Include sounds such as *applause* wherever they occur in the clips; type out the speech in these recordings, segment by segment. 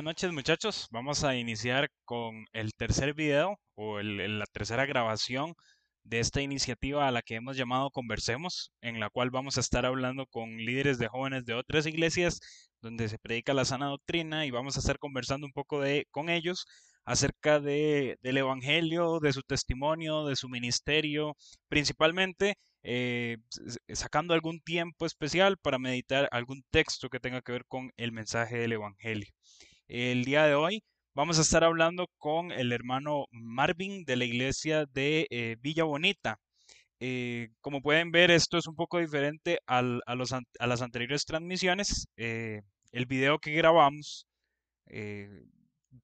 Buenas noches muchachos, vamos a iniciar con el tercer video o la tercera grabación de esta iniciativa a la que hemos llamado Conversemos, en la cual vamos a estar hablando con líderes de jóvenes de otras iglesias donde se predica la sana doctrina y vamos a estar conversando un poco con ellos acerca de, del Evangelio, de su testimonio, de su ministerio, principalmente eh, sacando algún tiempo especial para meditar algún texto que tenga que ver con el mensaje del Evangelio. El día de hoy vamos a estar hablando con el hermano Marvin de la iglesia de eh, Villa Bonita. Eh, como pueden ver, esto es un poco diferente a, las anteriores transmisiones. el video que grabamos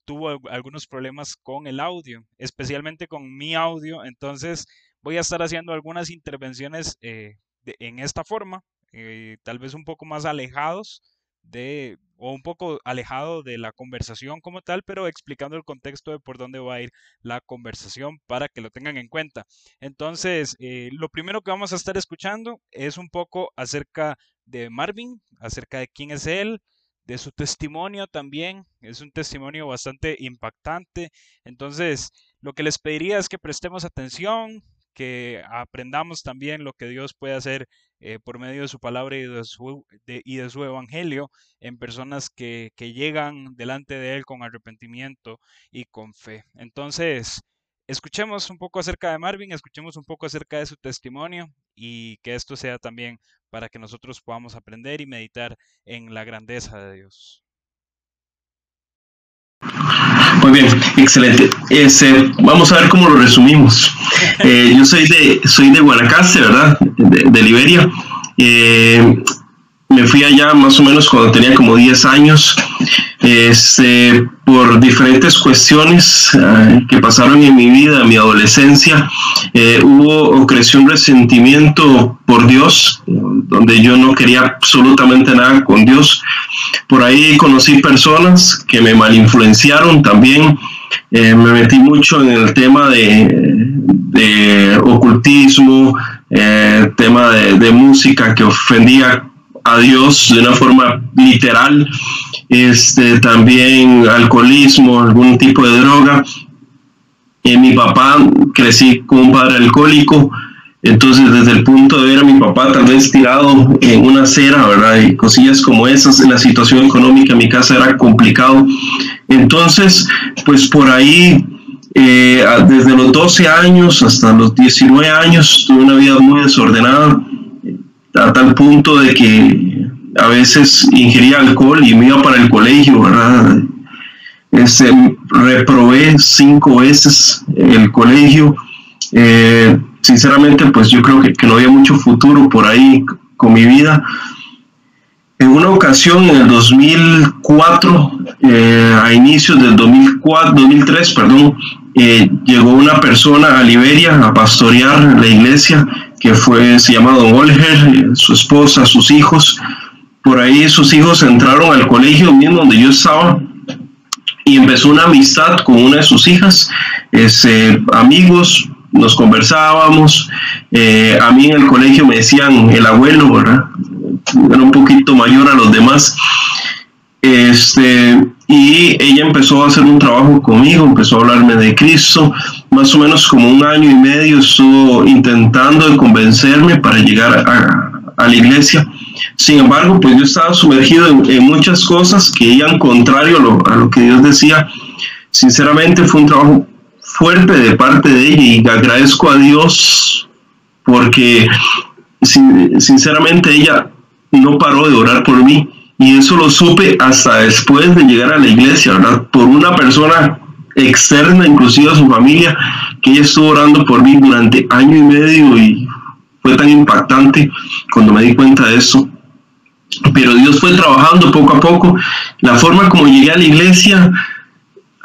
tuvo algunos problemas con el audio, especialmente con mi audio. Entonces, voy a estar haciendo algunas intervenciones eh, en esta forma, eh, tal vez un poco más alejados de, o un poco alejado de la conversación como tal, pero explicando el contexto de por dónde va a ir la conversación para que lo tengan en cuenta. Entonces, eh, lo primero que vamos a estar escuchando es un poco acerca de Marvin, acerca de quién es él, de su testimonio también. Es un testimonio bastante impactante. Entonces, lo que les pediría es que prestemos atención, que aprendamos también lo que Dios puede hacer eh, por medio de su palabra y de su, evangelio en personas que, que, llegan delante de Él con arrepentimiento y con fe. Entonces, escuchemos un poco acerca de Marvin, escuchemos un poco acerca de su testimonio y que esto sea también para que nosotros podamos aprender y meditar en la grandeza de Dios. Muy bien, excelente. Este, vamos a ver cómo lo resumimos. Eh, yo soy de, soy de Guanacaste, ¿verdad? De, Liberia. Eh, me fui allá más o menos cuando tenía como 10 años, este, por diferentes cuestiones eh, que pasaron en mi vida, en mi adolescencia, hubo o creció un resentimiento por Dios, donde yo no quería absolutamente nada con Dios. Por ahí conocí personas que me malinfluenciaron también. Eh, me metí mucho en el tema de, ocultismo, eh, tema de, música que ofendía a Dios de una forma literal, este, también alcoholismo, algún tipo de droga. Eh, mi papá crecí con un padre alcohólico, entonces, desde el punto de ver a mi papá tal vez tirado en una acera, ¿verdad? Y cosillas como esas, la situación económica en mi casa era complicado. Entonces, pues por ahí, eh, desde los 12 años hasta los 19 años, tuve una vida muy desordenada, a tal punto de que a veces ingería alcohol y me iba para el colegio, ¿verdad? Este, reprobé cinco veces el colegio. Eh, sinceramente, pues yo creo que, no había mucho futuro por ahí con mi vida. En una ocasión, en el 2004, eh, a inicios del 2004, 2003, perdón, eh, llegó una persona a Liberia a pastorear la iglesia, que fue, se llama Don Olger, su esposa, sus hijos. Por ahí sus hijos entraron al colegio mismo donde yo estaba y empezó una amistad con una de sus hijas, ese amigos, nos conversábamos. Eh, a mí en el colegio me decían el abuelo, ¿verdad? Era un poquito mayor a los demás. Este, y ella empezó a hacer un trabajo conmigo, empezó a hablarme de Cristo. Más o menos como un año y medio estuvo intentando convencerme para llegar a, la iglesia. Sin embargo, pues yo estaba sumergido en, muchas cosas que iban contrario a lo, a lo que Dios decía. Sinceramente fue un trabajo fuerte de parte de ella y agradezco a Dios porque sinceramente ella no paró de orar por mí y eso lo supe hasta después de llegar a la iglesia, ¿verdad? Por una persona externa, inclusive a su familia, que ella estuvo orando por mí durante año y medio y fue tan impactante cuando me di cuenta de eso. Pero Dios fue trabajando poco a poco. La forma como llegué a la iglesia,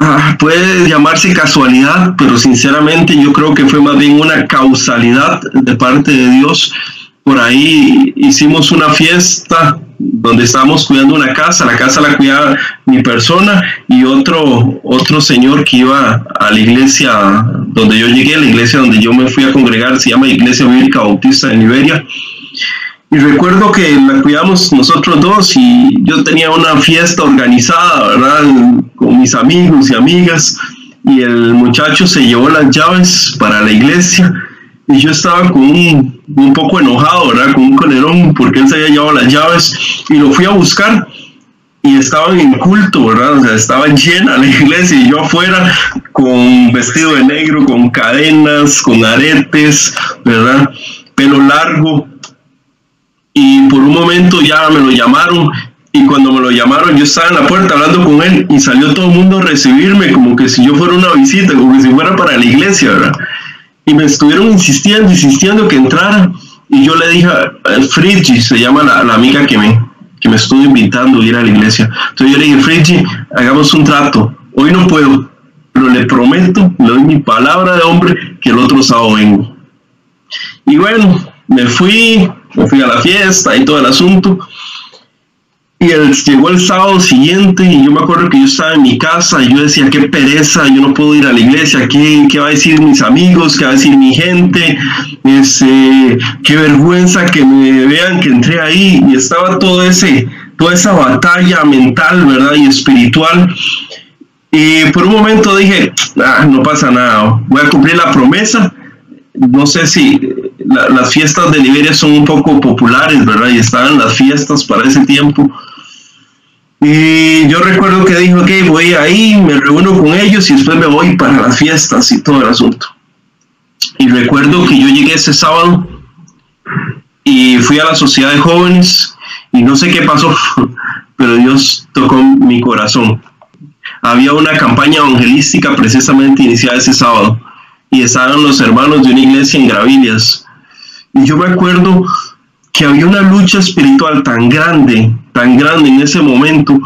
Ah, puede llamarse casualidad, pero sinceramente yo creo que fue más bien una causalidad de parte de Dios. Por ahí hicimos una fiesta donde estábamos cuidando una casa, la casa la cuidaba mi persona y otro, otro señor que iba a la iglesia donde yo llegué, la iglesia donde yo me fui a congregar, se llama Iglesia Bíblica Bautista de Liberia. y recuerdo que la cuidamos nosotros dos y yo tenía una fiesta organizada, ¿verdad? Con mis amigos y amigas y el muchacho se llevó las llaves para la iglesia y yo estaba con un, un poco enojado, ¿verdad? Con un colerón porque él se había llevado las llaves y lo fui a buscar y estaban en culto, ¿verdad? O sea, estaban llena la *laughs* iglesia y yo afuera con vestido de negro, con cadenas, con aretes, ¿verdad? Pelo largo y por un momento ya me lo llamaron y cuando me lo llamaron yo estaba en la puerta hablando con él y salió todo el mundo a recibirme como que si yo fuera una visita, como que si fuera para la iglesia, ¿verdad? Y me estuvieron insistiendo, insistiendo que entrara y yo le dije a Frigi, se llama la, la, amiga que me, que me estuvo invitando a ir a la iglesia. Entonces yo le dije, Frigi, hagamos un trato, hoy no puedo, pero le prometo, le doy mi palabra de hombre que el otro sábado vengo. Y bueno, me fui, me fui a la fiesta y todo el asunto. Y el, llegó el sábado siguiente y yo me acuerdo que yo estaba en mi casa y yo decía, qué pereza, yo no puedo ir a la iglesia, ¿qué, qué va a decir mis amigos? ¿Qué va a decir mi gente? Este, qué vergüenza que me vean que entré ahí y estaba todo ese, toda esa batalla mental, ¿verdad? Y espiritual. Y por un momento dije, ah, no pasa nada, voy a cumplir la promesa. No sé si la, las fiestas de Liberia son un poco populares, ¿verdad? Y estaban las fiestas para ese tiempo. Y yo recuerdo que dijo, ok, voy ahí, me reúno con ellos y después me voy para las fiestas y todo el asunto. Y recuerdo que yo llegué ese sábado y fui a la sociedad de jóvenes y no sé qué pasó, *laughs* pero Dios tocó mi corazón. Había una campaña evangelística precisamente iniciada ese sábado y estaban los hermanos de una iglesia en Gravillas. Y yo me acuerdo que había una lucha espiritual tan grande, tan grande en ese momento,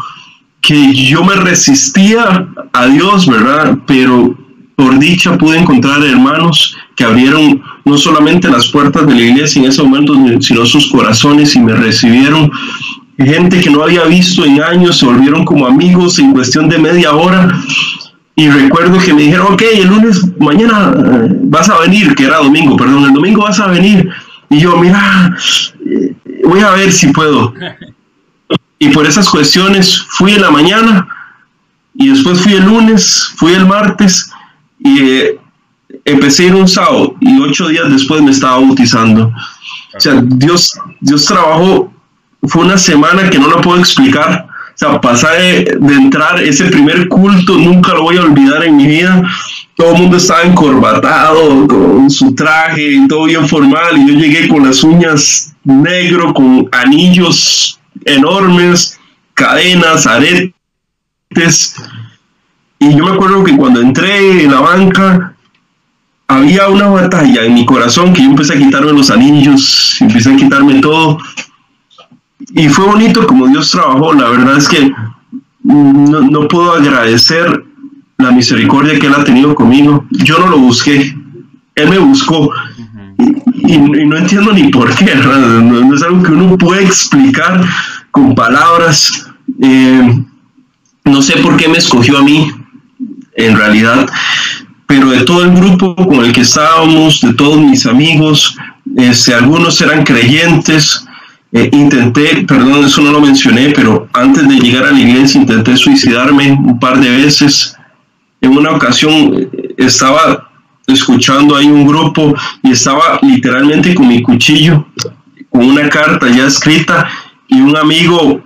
que yo me resistía a Dios, ¿verdad? Pero por dicha pude encontrar hermanos que abrieron no solamente las puertas de la iglesia en ese momento, sino sus corazones y me recibieron. Gente que no había visto en años se volvieron como amigos en cuestión de media hora. Y recuerdo que me dijeron, ok, el lunes, mañana vas a venir, que era domingo, perdón, el domingo vas a venir. Y yo, mira, voy a ver si puedo. *laughs* Y por esas cuestiones fui en la mañana y después fui el lunes, fui el martes y eh, empecé a ir un sábado y ocho días después me estaba bautizando. O sea, Dios, Dios trabajó, fue una semana que no la puedo explicar. O sea, pasar de, de entrar ese primer culto, nunca lo voy a olvidar en mi vida todo el mundo estaba encorbatado con su traje, todo bien formal, y yo llegué con las uñas negro, con anillos enormes, cadenas, aretes. Y yo me acuerdo que cuando entré en la banca, había una batalla en mi corazón que yo empecé a quitarme los anillos, empecé a quitarme todo. Y fue bonito como Dios trabajó. La verdad es que no, no puedo agradecer la misericordia que Él ha tenido conmigo. Yo no lo busqué, Él me buscó. y, no entiendo ni por qué, *laughs* no, es algo que uno puede explicar con palabras. Eh, no sé por qué me escogió a mí, en realidad, pero de todo el grupo con el que estábamos, de todos mis amigos, este, algunos eran creyentes. Eh, intenté, perdón, eso no lo mencioné, pero antes de llegar a la iglesia intenté suicidarme un par de veces en una ocasión eh, estaba escuchando ahí un grupo y estaba literalmente con mi cuchillo, con una carta ya escrita y un amigo,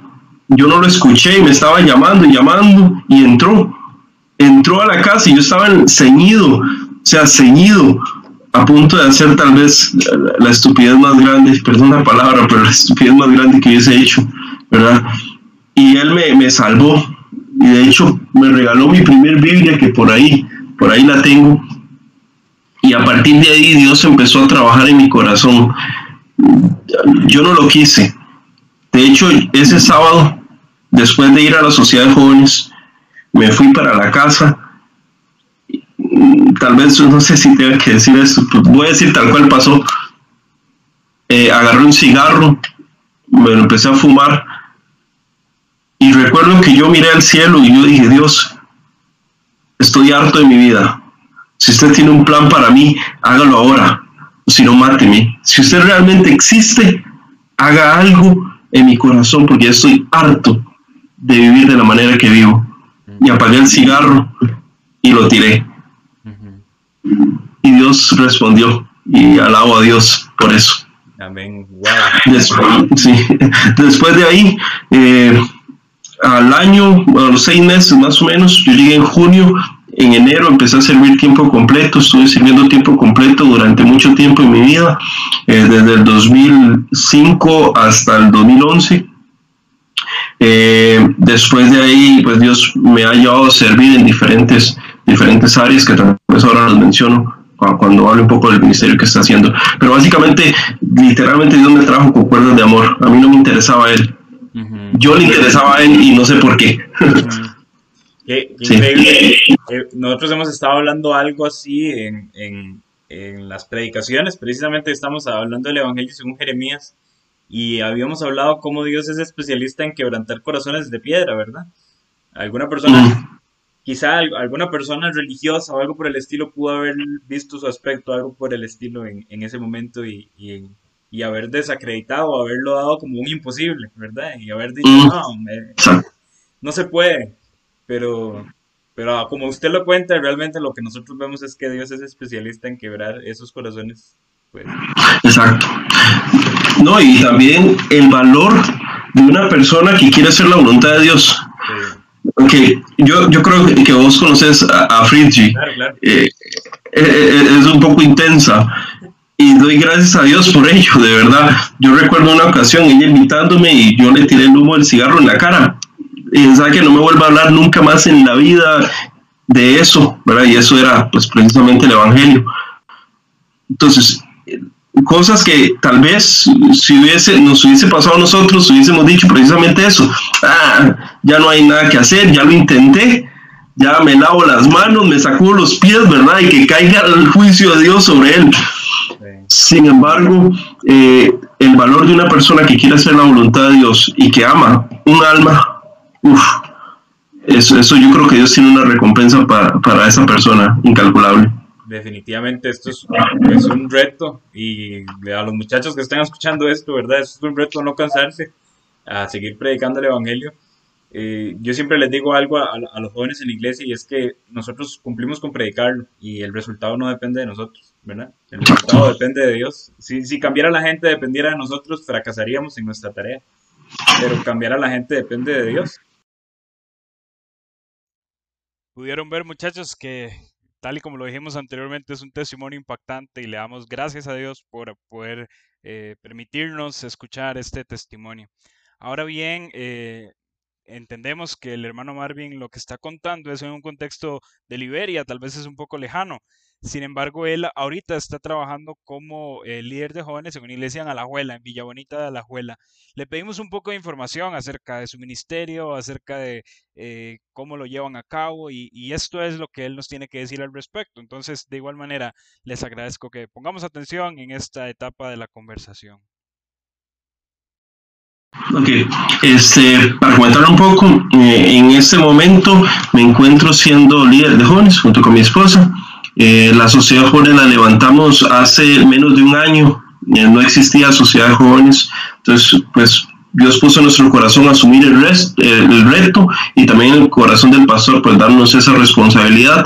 yo no lo escuché y me estaba llamando y llamando y entró, entró a la casa y yo estaba ceñido, o sea, ceñido, a punto de hacer tal vez la, estupidez más grande, perdón la palabra, pero la estupidez más grande que hubiese hecho, ¿verdad? Y él me, me salvó, y de hecho me regaló mi primer Biblia que por ahí, por ahí la tengo. Y a partir de ahí Dios empezó a trabajar en mi corazón. Yo no lo quise. De hecho, ese sábado, después de ir a la sociedad de jóvenes, me fui para la casa. Tal vez no sé si tengo que decir esto, pues voy a decir tal cual pasó. Eh, agarré un cigarro, me lo empecé a fumar y recuerdo que yo miré al cielo y yo dije, Dios, estoy harto de mi vida. Si usted tiene un plan para mí, hágalo ahora. Si no, máteme. Si usted realmente existe, haga algo en mi corazón porque ya estoy harto de vivir de la manera que vivo. Y apagué el cigarro y lo tiré. Y Dios respondió y alabo a Dios por eso. Amén. Después, de ahí, eh, al año, a los seis meses más o menos, yo llegué en junio, en enero empecé a servir tiempo completo, estuve sirviendo tiempo completo durante mucho tiempo en mi vida, eh, desde el 2005 hasta el 2011. Eh, después de ahí, pues Dios me ha llevado a servir en diferentes, diferentes áreas que tal vez ahora los menciono cuando hablo un poco del ministerio que está haciendo. Pero básicamente, literalmente Dios me trajo con cuerdas de amor. A mí no me interesaba él. Yo le interesaba a él y no sé por qué. Qué, increíble. Eh, nosotros hemos estado hablando algo así en, en, en las predicaciones. Precisamente estamos hablando del Evangelio según Jeremías. Y habíamos hablado cómo Dios es especialista en quebrantar corazones de piedra, ¿verdad? Alguna persona quizá alguna persona religiosa o algo por el estilo pudo haber visto su aspecto, algo por el estilo en, ese momento y, y, haber desacreditado, haberlo dado como un imposible, ¿verdad? Y haber dicho, mm. no, no se puede, pero, pero como usted lo cuenta, realmente lo que nosotros vemos es que Dios es especialista en quebrar esos corazones. Pues. Exacto. No, y también el valor de una persona que quiere hacer la voluntad de Dios. Ok, yo, yo creo que vos conoces a, a eh, eh, eh, es un poco intensa y doy gracias a Dios por ello, de verdad. Yo recuerdo una ocasión ella invitándome y yo le tiré el humo del cigarro en la cara. Y sabe que no me vuelva a hablar nunca más en la vida de eso, ¿verdad? Y eso era pues precisamente el Evangelio. Entonces, cosas que tal vez si hubiese, nos hubiese pasado a nosotros, hubiésemos dicho precisamente eso. Ah, ya no hay nada que hacer, ya lo intenté, ya me lavo las manos, me sacudo los pies, ¿verdad? Y que caiga el juicio de Dios sobre él. Sin embargo, eh, el valor de una persona que quiere hacer la voluntad de Dios y que ama un alma, uff, eso, eso yo creo que Dios tiene una recompensa para, para esa persona incalculable definitivamente esto es, un reto y a los muchachos que están escuchando esto, ¿verdad? es un reto no cansarse a seguir predicando el Evangelio. Eh, yo siempre les digo algo a, los jóvenes en la iglesia y es que nosotros cumplimos con predicarlo y el resultado no depende de nosotros, ¿verdad? El resultado depende de Dios. Si, si cambiara la gente dependiera de nosotros, fracasaríamos en nuestra tarea, pero cambiar a la gente depende de Dios. Pudieron ver muchachos que tal y como lo dijimos anteriormente, es un testimonio impactante y le damos gracias a Dios por poder eh, permitirnos escuchar este testimonio. Ahora bien, eh, entendemos que el hermano Marvin lo que está contando es en un contexto de Liberia, tal vez es un poco lejano, sin embargo, él ahorita está trabajando como eh, líder de jóvenes en una iglesia en Alajuela, en Villa Bonita de Alajuela. Le pedimos un poco de información acerca de su ministerio, acerca de eh, cómo lo llevan a cabo y, esto es lo que él nos tiene que decir al respecto. Entonces, de igual manera, les agradezco que pongamos atención en esta etapa de la conversación. Ok, este, para comentar un poco, eh, en este momento me encuentro siendo líder de jóvenes junto con mi esposa. Eh, la Sociedad Joven la levantamos hace menos de un año, eh, no existía Sociedad de Jóvenes, entonces pues Dios puso en nuestro corazón asumir el, el reto y también el corazón del pastor pues darnos esa responsabilidad.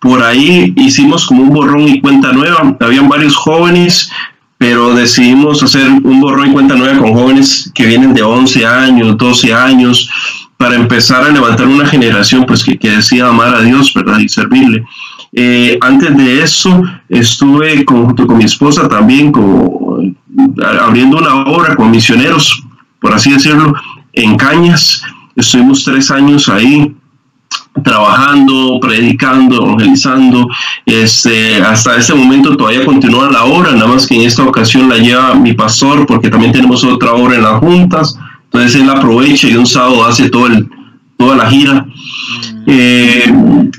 Por ahí hicimos como un borrón y cuenta nueva, habían varios jóvenes, pero decidimos hacer un borrón y cuenta nueva con jóvenes que vienen de 11 años, 12 años, para empezar a levantar una generación pues que, que decida amar a Dios, ¿verdad? Y servirle. Eh, antes de eso, estuve junto con mi esposa también abriendo una obra con misioneros, por así decirlo, en Cañas. Estuvimos tres años ahí trabajando, predicando, evangelizando. Este, hasta este momento todavía continúa la obra, nada más que en esta ocasión la lleva mi pastor, porque también tenemos otra obra en las juntas. Entonces él aprovecha y un sábado hace todo toda la gira. Eh,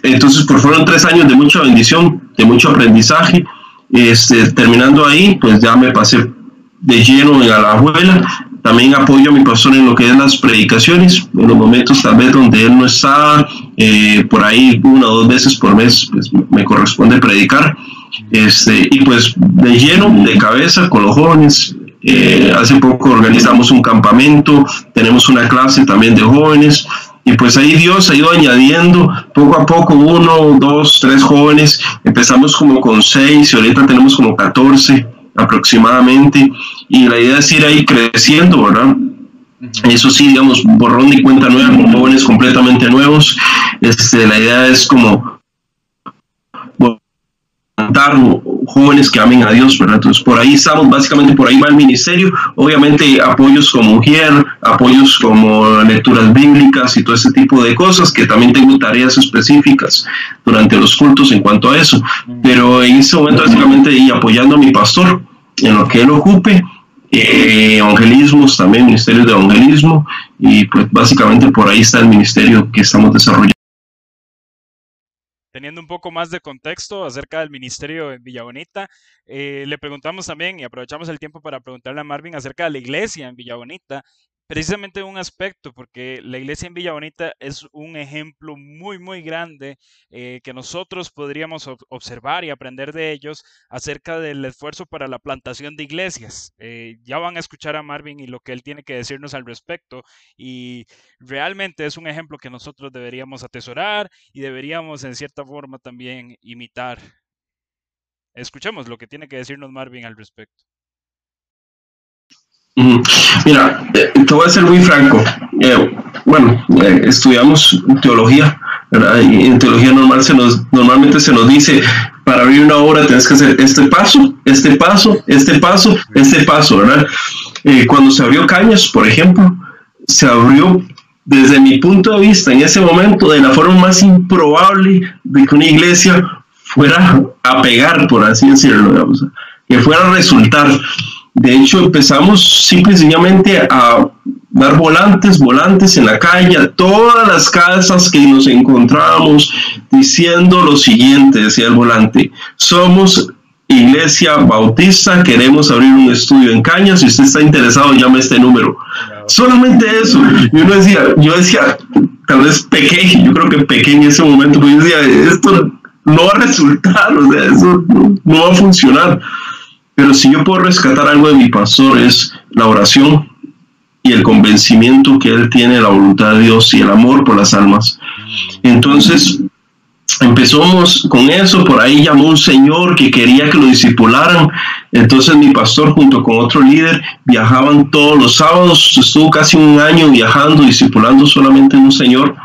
entonces, pues fueron tres años de mucha bendición, de mucho aprendizaje. Este, terminando ahí, pues ya me pasé de lleno en la abuela. También apoyo a mi pastor en lo que es las predicaciones, en los momentos tal vez donde él no está, eh, por ahí una o dos veces por mes pues, me corresponde predicar. Este, y pues de lleno, de cabeza, con los jóvenes, Eh, hace poco organizamos un campamento, tenemos una clase también de jóvenes. Y pues ahí Dios ha ido añadiendo poco a poco uno, dos, tres jóvenes. Empezamos como con seis y ahorita tenemos como 14 aproximadamente. Y la idea es ir ahí creciendo, ¿verdad? Eso sí, digamos, borrón y cuenta nueva con jóvenes completamente nuevos. Este, la idea es como jóvenes que amen a Dios, ¿verdad? Entonces, por ahí estamos, básicamente por ahí va el ministerio. Obviamente, apoyos como mujer, apoyos como lecturas bíblicas y todo ese tipo de cosas, que también tengo tareas específicas durante los cultos en cuanto a eso. Pero en ese momento, básicamente, y apoyando a mi pastor en lo que él ocupe eh, evangelismos, también ministerios de evangelismo, y pues básicamente por ahí está el ministerio que estamos desarrollando. Teniendo un poco más de contexto acerca del ministerio en Villa Bonita, eh, le preguntamos también y aprovechamos el tiempo para preguntarle a Marvin acerca de la iglesia en Villa Bonita precisamente un aspecto, porque la iglesia en Villa Bonita es un ejemplo muy, muy grande eh, que nosotros podríamos observar y aprender de ellos acerca del esfuerzo para la plantación de iglesias. Eh, ya van a escuchar a Marvin y lo que él tiene que decirnos al respecto, y realmente es un ejemplo que nosotros deberíamos atesorar y deberíamos en cierta forma también imitar. Escuchemos lo que tiene que decirnos Marvin al respecto. Mira, eh, te voy a ser muy franco. Eh, bueno, eh, estudiamos teología, en teología normal se nos, normalmente se nos dice, para abrir una obra tienes que hacer este paso, este paso, este paso, este paso, ¿verdad? cuando se abrió Cañas, por ejemplo, se abrió desde mi punto de vista en ese momento de la forma más improbable de que una iglesia fuera a pegar, por así decirlo, que fuera a resultar. De hecho, empezamos simple y sencillamente a dar volantes, volantes en la calle, todas las casas que nos encontrábamos, diciendo lo siguiente, decía el volante, somos Iglesia Bautista, queremos abrir un estudio en Cañas, si usted está interesado, llame este número. Solamente eso. Yo decía, yo decía, tal vez pequeño, yo creo que pequeño en ese momento, yo decía, esto no va a resultar, o sea, eso no va a funcionar. Pero si yo puedo rescatar algo de mi pastor es la oración y el convencimiento que él tiene de la voluntad de Dios y el amor por las almas. Entonces, empezamos con eso, por ahí llamó un señor que quería que lo discipularan, entonces mi pastor junto con otro líder viajaban todos los sábados, estuvo casi un año viajando, discipulando solamente un señor,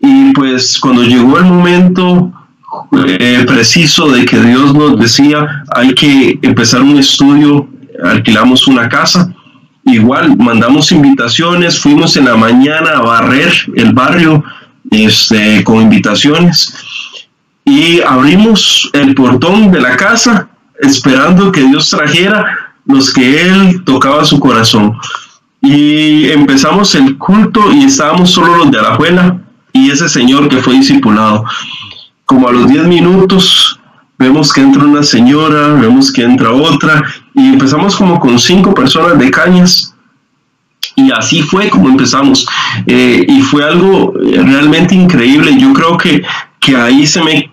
y pues cuando llegó el momento eh, preciso de que Dios nos decía, hay que empezar un estudio, alquilamos una casa, igual mandamos invitaciones, fuimos en la mañana a barrer el barrio este, con invitaciones y abrimos el portón de la casa esperando que Dios trajera los que Él tocaba su corazón. Y empezamos el culto y estábamos solo los de la abuela y ese señor que fue discipulado como a los 10 minutos vemos que entra una señora, vemos que entra otra, y empezamos como con cinco personas de cañas. Y así fue como empezamos. Eh, y fue algo realmente increíble. Yo creo que, que ahí se me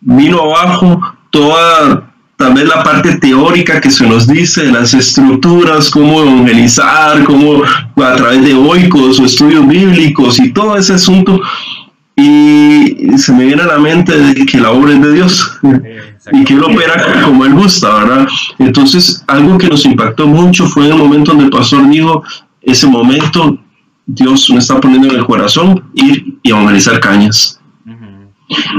vino abajo toda también la parte teórica que se nos dice, las estructuras, cómo evangelizar, cómo a través de oicos o estudios bíblicos y todo ese asunto y se me viene a la mente de que la obra es de Dios y que Él opera como Él gusta, ¿verdad? Entonces, algo que nos impactó mucho fue en el momento donde el pastor dijo, ese momento Dios me está poniendo en el corazón ir y evangelizar cañas.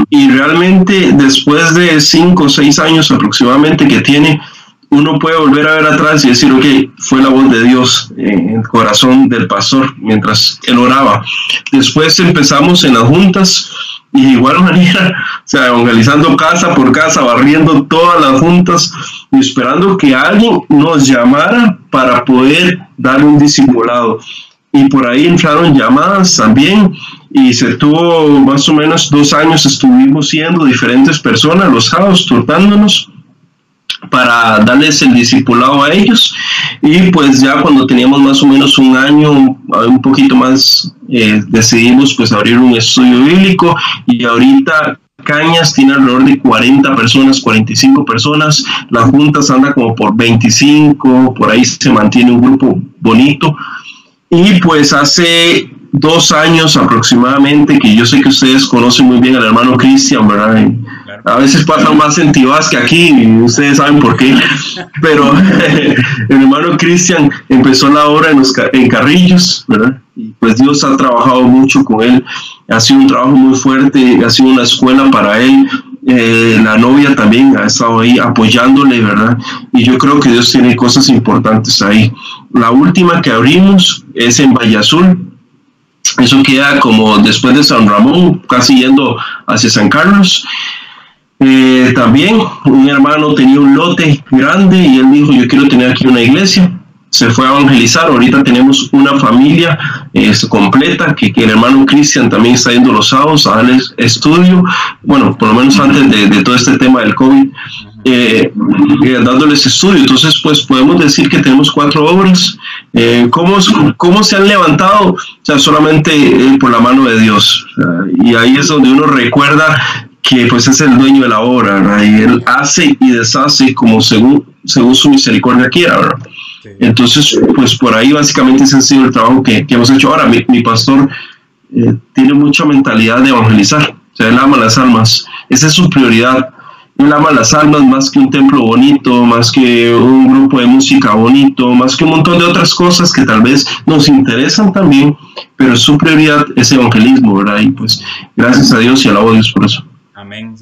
Y realmente después de cinco o seis años aproximadamente que tiene, uno puede volver a ver atrás y decir, ok, fue la voz de Dios en el corazón del pastor mientras él oraba. Después empezamos en las juntas y de igual *laughs* manera, o sea, evangelizando casa por casa, barriendo todas las juntas y esperando que alguien nos llamara para poder darle un discipulado. Y por ahí entraron llamadas también y se tuvo más o menos dos años, estuvimos siendo diferentes personas los sábados tratándonos para darles el discipulado a ellos y pues ya cuando teníamos más o menos un año un poquito más eh, decidimos pues abrir un estudio bíblico y ahorita Cañas tiene alrededor de 40 personas, 45 personas. La Junta anda como por 25, por ahí se mantiene un grupo bonito. Y pues hace dos años aproximadamente, que yo sé que ustedes conocen muy bien al hermano Cristian, ¿verdad? A veces pasa más en Tibás que aquí, y ustedes saben por qué. *laughs* Pero *laughs* el hermano Cristian empezó la obra en, en Carrillos, ¿verdad? Y pues Dios ha trabajado mucho con él. Ha sido un trabajo muy fuerte, ha sido una escuela para él. Eh, la novia también ha estado ahí apoyándole, ¿verdad? Y yo creo que Dios tiene cosas importantes ahí. La última que abrimos es en Valle Azul, eso queda como después de San Ramón, casi yendo hacia San Carlos. Eh, también un hermano tenía un lote grande y él dijo, yo quiero tener aquí una iglesia. Se fue a evangelizar. Ahorita tenemos una familia eh, completa, que, el hermano Cristian también está yendo los sábados a darles estudio, bueno, por lo menos antes de, todo este tema del COVID. Eh, dándoles estudio. Entonces, pues podemos decir que tenemos cuatro obras. ¿cómo, ¿Cómo se han levantado? O sea, solamente por la mano de Dios. y ahí es donde uno recuerda que pues es el dueño de la obra, y él hace y deshace como según, según su misericordia quiera. Entonces, pues por ahí básicamente ese ha sido el trabajo que, hemos hecho. Ahora, mi, mi pastor eh, tiene mucha mentalidad de evangelizar, o sea, él ama las almas, esa es su prioridad. Él ama las almas más que un templo bonito, más que un grupo de música bonito, más que un montón de otras cosas que tal vez nos interesan también, pero su prioridad es evangelismo, ¿verdad? Y pues gracias a Dios y alabo a Dios por eso. Amén.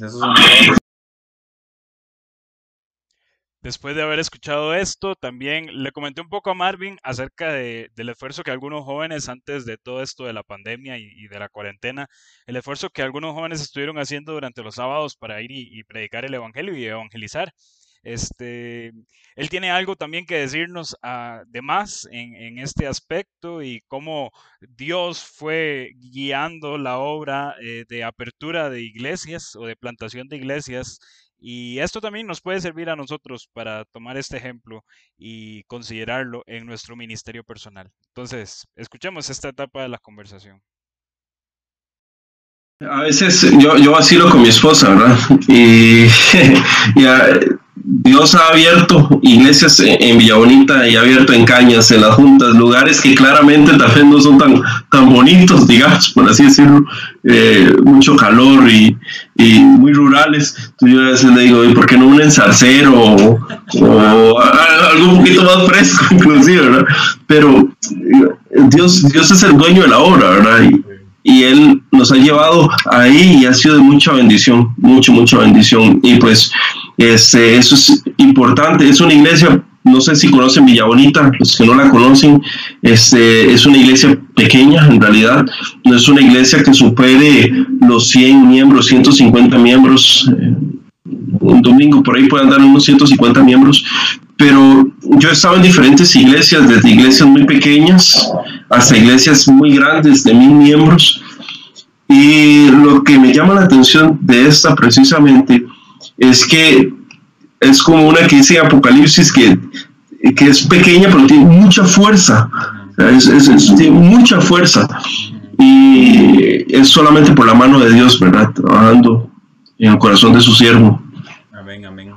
Después de haber escuchado esto, también le comenté un poco a Marvin acerca del esfuerzo que algunos jóvenes antes de todo esto de la pandemia y, de la cuarentena, el esfuerzo que algunos jóvenes estuvieron haciendo durante los sábados para ir y predicar el Evangelio y evangelizar. Este, él tiene algo también que decirnos uh, de más en, este aspecto y cómo Dios fue guiando la obra eh, de apertura de iglesias o de plantación de iglesias. Y esto también nos puede servir a nosotros para tomar este ejemplo y considerarlo en nuestro ministerio personal. Entonces, escuchemos esta etapa de la conversación. A veces yo, yo vacilo con mi esposa, ¿verdad? Y, *laughs* y Dios ha abierto iglesias en Villa Bonita y ha abierto en Cañas, en las juntas, lugares que claramente tal vez no son tan, tan bonitos, digamos, por así decirlo, eh, mucho calor y, muy rurales. Yo a veces le digo, ¿por qué no un ensarcero o, algo un poquito más fresco, *laughs* inclusive, ¿verdad? Pero eh, Dios, Dios es el dueño de la obra, ¿verdad? Y, y Él nos ha llevado ahí y ha sido de mucha bendición, mucha, mucha bendición. Y pues este, eso es importante. Es una iglesia, no sé si conocen Villa Bonita, los que no la conocen, este, es una iglesia pequeña en realidad. No es una iglesia que supere los 100 miembros, 150 miembros. Eh, un domingo por ahí pueden dar unos 150 miembros, pero yo he estado en diferentes iglesias, desde iglesias muy pequeñas hasta iglesias muy grandes de mil miembros. Y lo que me llama la atención de esta precisamente es que es como una que dice Apocalipsis que, que es pequeña pero tiene mucha fuerza, es, tiene mucha fuerza y es solamente por la mano de Dios, ¿verdad? Trabajando en el corazón de su siervo. Amén, amén.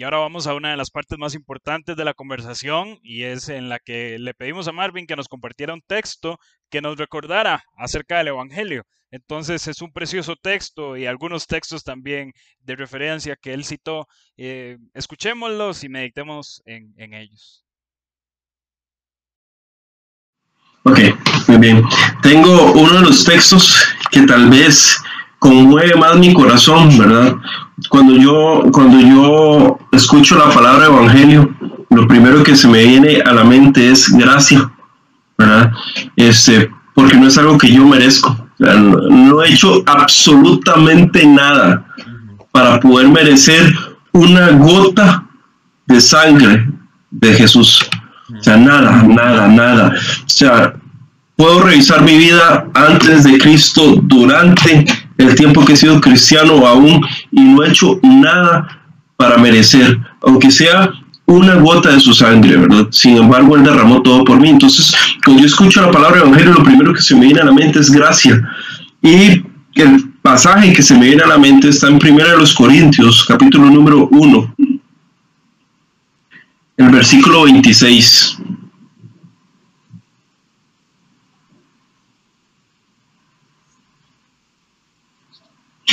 Y ahora vamos a una de las partes más importantes de la conversación y es en la que le pedimos a Marvin que nos compartiera un texto que nos recordara acerca del Evangelio. Entonces es un precioso texto y algunos textos también de referencia que él citó. Eh, escuchémoslos y meditemos en, en ellos. Ok, muy bien. Tengo uno de los textos que tal vez conmueve más mi corazón, ¿verdad? Cuando yo, cuando yo escucho la palabra evangelio, lo primero que se me viene a la mente es gracia, ¿verdad? Este, porque no es algo que yo merezco. No, he hecho absolutamente nada para poder merecer una gota de sangre de Jesús. O sea, nada, nada, nada. O sea, puedo revisar mi vida antes de Cristo, durante el tiempo que he sido cristiano aún y no he hecho nada para merecer, aunque sea una gota de su sangre, ¿verdad? Sin embargo, Él derramó todo por mí. Entonces, cuando yo escucho la palabra evangelio, lo primero que se me viene a la mente es gracia. Y el pasaje que se me viene a la mente está en Primera de los Corintios, capítulo número 1, el versículo 26.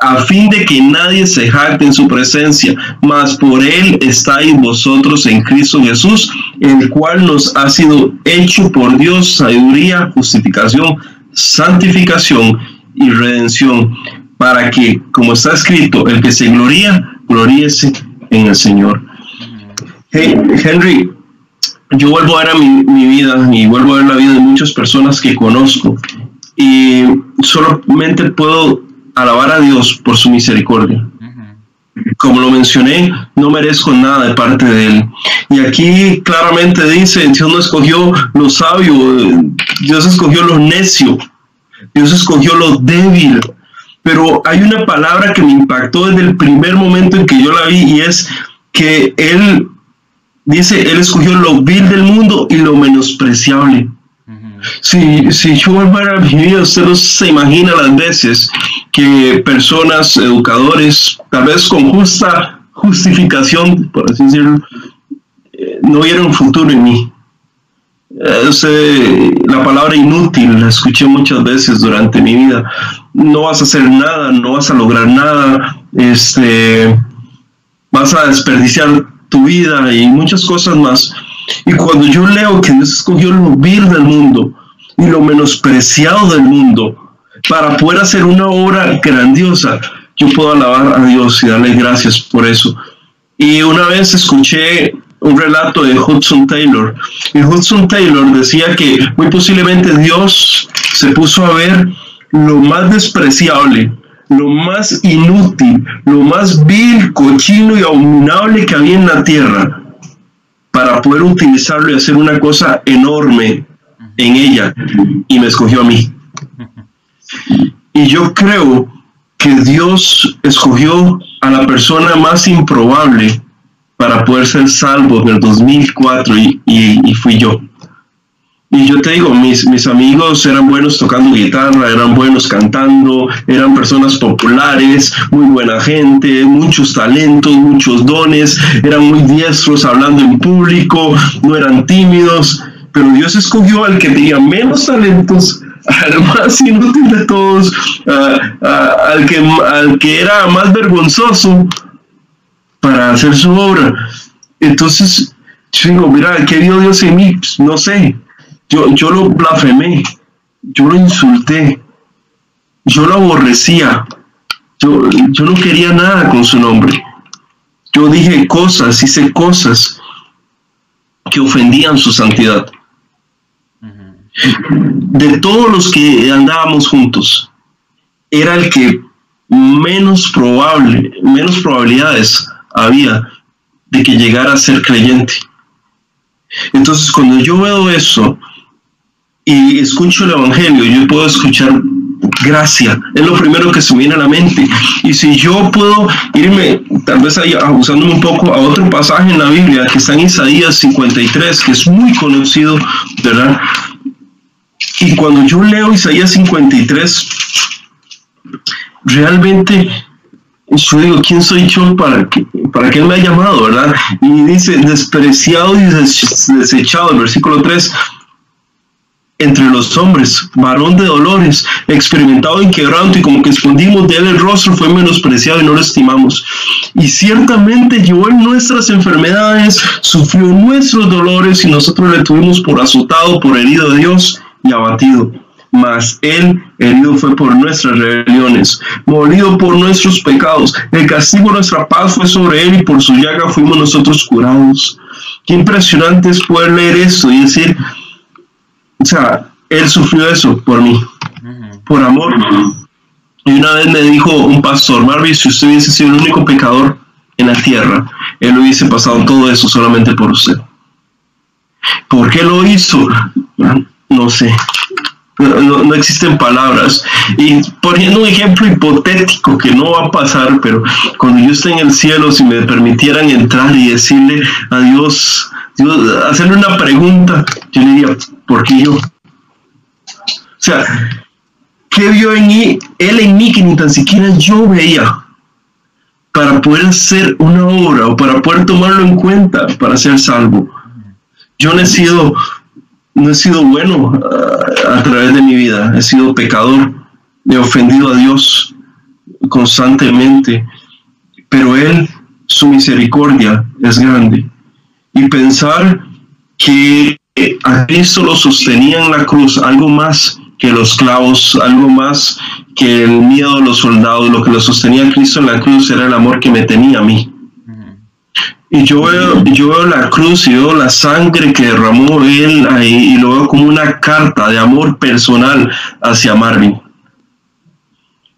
a fin de que nadie se jacte en su presencia, mas por él estáis vosotros en Cristo Jesús, el cual nos ha sido hecho por Dios sabiduría, justificación, santificación y redención, para que, como está escrito, el que se gloría, gloríese en el Señor. Henry, yo vuelvo a ver a mi, mi vida y vuelvo a ver la vida de muchas personas que conozco y solamente puedo alabar a Dios por su misericordia. Como lo mencioné, no merezco nada de parte de Él. Y aquí claramente dice, Dios no escogió lo sabio, Dios escogió lo necio, Dios escogió lo débil. Pero hay una palabra que me impactó desde el primer momento en que yo la vi y es que Él dice, Él escogió lo vil del mundo y lo menospreciable. Si, si yo volviera a mi vida, usted no se imagina las veces que personas, educadores, tal vez con justa justificación, por así decirlo, eh, no vieron futuro en mí. Eh, la palabra inútil la escuché muchas veces durante mi vida. No vas a hacer nada, no vas a lograr nada, este, vas a desperdiciar tu vida y muchas cosas más. Y cuando yo leo que Dios escogió lo vil del mundo y lo menospreciado del mundo para poder hacer una obra grandiosa, yo puedo alabar a Dios y darle gracias por eso. Y una vez escuché un relato de Hudson Taylor. Y Hudson Taylor decía que muy posiblemente Dios se puso a ver lo más despreciable, lo más inútil, lo más vil, cochino y abominable que había en la tierra para poder utilizarlo y hacer una cosa enorme en ella y me escogió a mí. Y yo creo que Dios escogió a la persona más improbable para poder ser salvo en el 2004 y, y, fui yo. Y yo te digo, mis, mis amigos eran buenos tocando guitarra, eran buenos cantando, eran personas populares, muy buena gente, muchos talentos, muchos dones, eran muy diestros hablando en público, no eran tímidos, pero Dios escogió al que tenía menos talentos, *laughs* al más inútil de todos, al, que, al que era más vergonzoso para hacer su obra. Entonces, yo digo, mira, ¿qué vio Dios en mí? Pues, no sé, yo, yo lo blasfemé, yo lo insulté, yo lo aborrecía, yo, yo no quería nada con su nombre. Yo dije cosas, hice cosas que ofendían su santidad. De todos los que andábamos juntos, era el que menos probable, menos probabilidades había de que llegara a ser creyente. Entonces, cuando yo veo eso, y escucho el Evangelio, yo puedo escuchar gracia, es lo primero que se me viene a la mente. Y si yo puedo irme, tal vez ahí abusándome un poco a otro pasaje en la Biblia que está en Isaías 53, que es muy conocido, ¿verdad? Y cuando yo leo Isaías 53, realmente yo digo, ¿quién soy yo para que, para que Él me ha llamado, verdad? Y dice, despreciado y desechado, el versículo 3, entre los hombres, varón de dolores, experimentado en quebranto y como que escondimos de él el rostro, fue menospreciado y no lo estimamos. Y ciertamente llevó en nuestras enfermedades, sufrió nuestros dolores y nosotros le tuvimos por azotado, por herido de Dios y abatido. Mas él herido fue por nuestras rebeliones, molido por nuestros pecados. El castigo de nuestra paz fue sobre él y por su llaga fuimos nosotros curados. Qué impresionante es poder leer esto y decir, o sea, Él sufrió eso por mí, por amor. Y una vez me dijo un pastor, Marvin, si usted hubiese sido el único pecador en la tierra, Él hubiese pasado todo eso solamente por usted. ¿Por qué lo hizo? No sé. No, existen palabras. Y poniendo un ejemplo hipotético que no va a pasar, pero cuando yo esté en el cielo, si me permitieran entrar y decirle a Dios, hacerle una pregunta, yo le diría, ¿por qué yo? O sea, ¿qué vio en mí, él en mí que ni tan siquiera yo veía? Para poder hacer una obra o para poder tomarlo en cuenta para ser salvo. Yo no he sido no he sido bueno ah, a, través de mi vida, he sido pecador, he ofendido a Dios constantemente, pero Él, su misericordia es grande. Y pensar que a Cristo lo sostenía en la cruz, algo más que los clavos, algo más que el miedo de los soldados, lo que lo sostenía a Cristo en la cruz era el amor que me tenía a mí. Y yo veo, yo veo la cruz y veo la sangre que derramó él ahí y lo veo como una carta de amor personal hacia Marvin.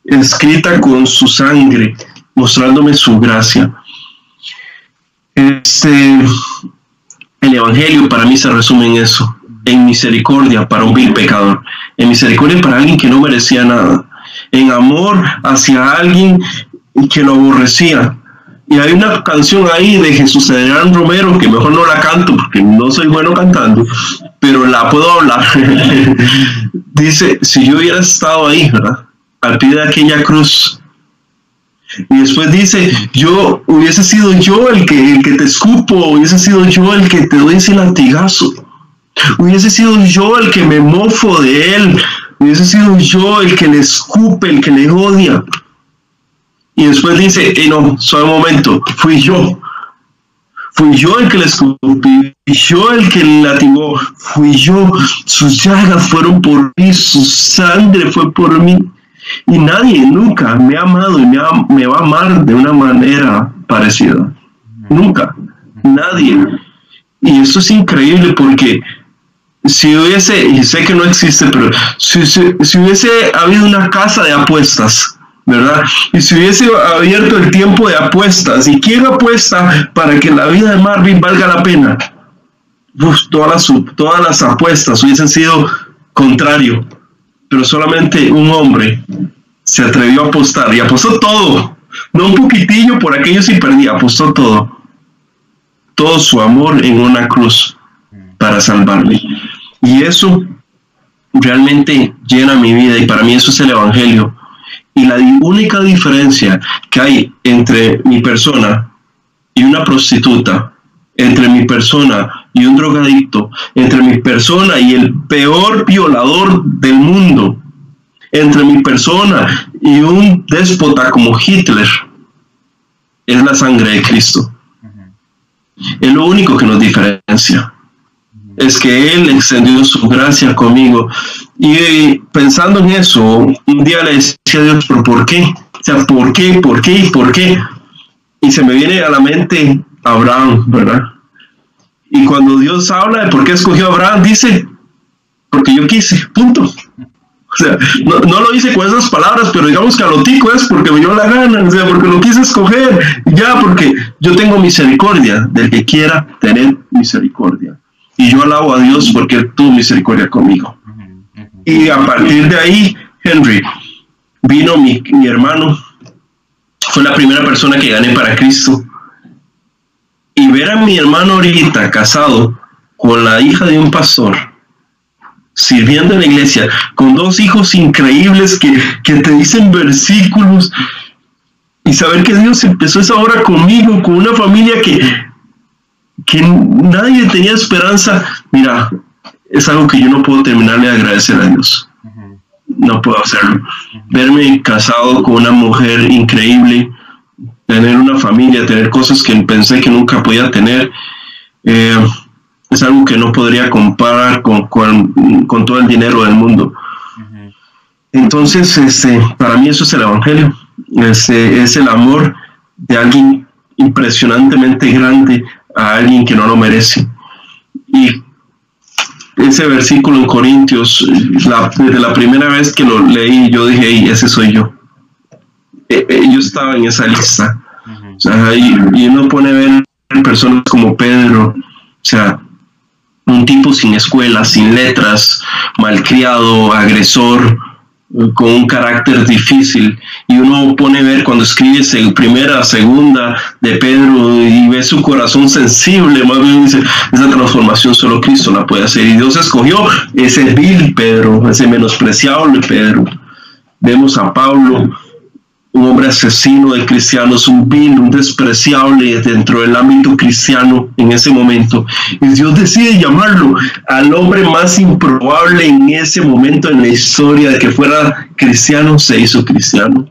Escrita con su sangre, mostrándome su gracia. Este, el Evangelio para mí se resume en eso, en misericordia para un vil pecador, en misericordia para alguien que no merecía nada, en amor hacia alguien que lo aborrecía, y hay una canción ahí de Jesús Adrián Romero que mejor no la canto porque no soy bueno cantando, pero la puedo hablar. *laughs* Dice, si yo hubiera estado ahí, ¿verdad? Al pie de aquella cruz. Y después dice, yo hubiese sido yo el que, el que te escupo, hubiese sido yo el que te doy ese latigazo. Hubiese sido yo el que me mofo de él. Hubiese sido yo el que le escupe, el que le odia. Y después dice, y no, solo momento, fui yo. Fui yo el que le escupí, fui yo el que le latigó, fui yo. Sus llagas fueron por mí, su sangre fue por mí. Y nadie nunca me ha amado y me, me va a amar de una manera parecida. Nunca. Nadie. Y eso es increíble porque si hubiese, y sé que no existe, pero si, si hubiese habido una casa de apuestas, ¿verdad? Y si hubiese abierto el tiempo de apuestas, ¿y quién apuesta para que la vida de Marvin valga la pena? todas, las, todas las apuestas hubiesen sido contrario, pero solamente un hombre se atrevió a apostar y apostó todo, no un poquitillo por aquello si perdía, apostó todo, todo su amor en una cruz para salvarle. Y eso realmente llena mi vida y para mí eso es el Evangelio. Y la única diferencia que hay entre mi persona y una prostituta, entre mi persona y un drogadicto, entre mi persona y el peor violador del mundo, entre mi persona y un déspota como Hitler, es la sangre de Cristo. Es lo único que nos diferencia es que Él extendió su gracia conmigo. Y pensando en eso, un día le decía a Dios, pero ¿por qué? O sea, ¿por qué? ¿Por qué? ¿Por qué? Y se me viene a la mente Abraham, ¿verdad? Y cuando Dios habla de por qué escogió a Abraham, dice, porque yo quise, punto. O sea, no, lo hice con esas palabras, pero digamos que a lo tico es porque me dio la gana, o sea, porque lo quise escoger, ya, porque yo tengo misericordia del que quiera tener misericordia y yo alabo a Dios porque tuvo misericordia conmigo. Y a partir de ahí, Henry, vino mi hermano, fue la primera persona que gané para Cristo. Y ver a mi hermano ahorita casado con la hija de un pastor, sirviendo en la iglesia, con dos hijos increíbles que, que te dicen versículos, y saber que Dios empezó esa obra conmigo, con una familia que que nadie tenía esperanza, mira, es algo que yo no puedo terminar de agradecer a Dios. No puedo hacerlo. Verme casado con una mujer increíble, tener una familia, tener cosas que pensé que nunca podía tener, eh, es algo que no podría comparar con, con, todo el dinero del mundo. Entonces, este, para mí eso es el Evangelio, este, es el amor de alguien impresionantemente grande a alguien que no lo merece. Y ese versículo en Corintios, desde la primera vez que lo leí, yo dije, ese soy yo. E, e, yo estaba en esa lista. y, uno pone a ver personas como Pedro, o sea, un tipo sin escuela, sin letras, malcriado, agresor, con un carácter difícil y uno pone a ver cuando escribe primera, segunda de Pedro y ve su corazón sensible, más bien dice, esa transformación solo Cristo la puede hacer y Dios escogió ese vil Pedro, ese menospreciable Pedro. Vemos a Pablo un hombre asesino de cristianos, un vil, un despreciable dentro del ámbito cristiano en ese momento. Y Dios decide llamarlo al hombre más improbable en ese momento en la historia de que fuera cristiano, se hizo cristiano.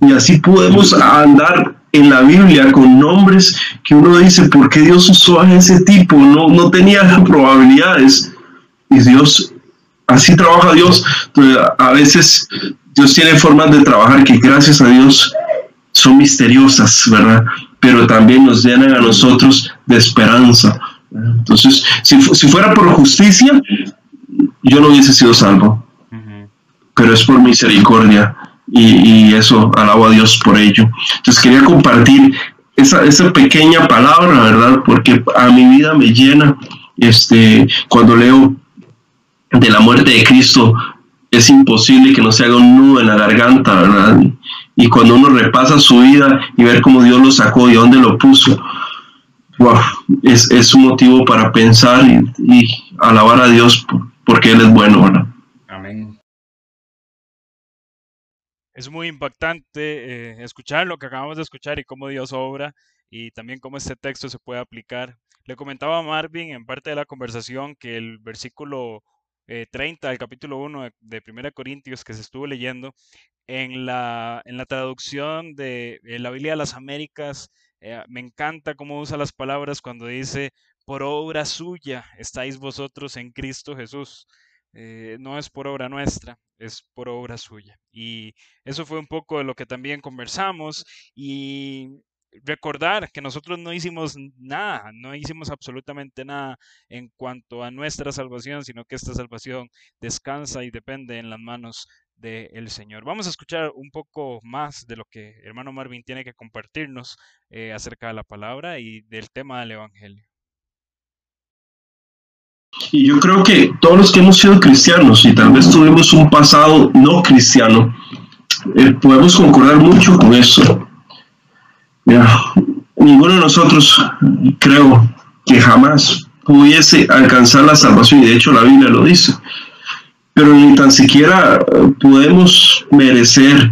Y así podemos andar en la Biblia con nombres que uno dice, ¿por qué Dios usó a ese tipo? No, no tenía *laughs* probabilidades. Y Dios, así trabaja Dios. a veces Dios tiene formas de trabajar que gracias a Dios son misteriosas, ¿verdad? Pero también nos llenan a nosotros de esperanza. Entonces, si, fuera por justicia, yo no hubiese sido salvo. Pero es por misericordia y, eso alabo a Dios por ello. Entonces quería compartir esa, esa pequeña palabra, ¿verdad? Porque a mi vida me llena este, cuando leo de la muerte de Cristo, es imposible que no se haga un nudo en la garganta, ¿verdad? Y cuando uno repasa su vida y ver cómo Dios lo sacó y dónde lo puso, es, un motivo para pensar y, alabar a Dios porque Él es bueno, ¿verdad? Amén. Es muy impactante eh, escuchar lo que acabamos de escuchar y cómo Dios obra y también cómo este texto se puede aplicar. Le comentaba a Marvin en parte de la conversación que el versículo 30 del capítulo 1 de, de 1 Corintios que se estuvo leyendo, en la, en la traducción de, la Biblia de las Américas, eh, me encanta cómo usa las palabras cuando dice, por obra suya estáis vosotros en Cristo Jesús. Eh, no es por obra nuestra, es por obra suya. Y eso fue un poco de lo que también conversamos y recordar que nosotros no hicimos nada, no hicimos absolutamente nada en cuanto a nuestra salvación, sino que esta salvación descansa y depende en las manos del Señor. Vamos a escuchar un poco más de lo que hermano Marvin tiene que compartirnos eh, acerca de la palabra y del tema del Evangelio. Y yo creo que todos los que hemos sido cristianos y tal vez tuvimos un pasado no cristiano, eh, podemos concordar mucho con eso ninguno de nosotros creo que jamás pudiese alcanzar la salvación, y de hecho la Biblia lo dice, pero ni tan siquiera podemos merecer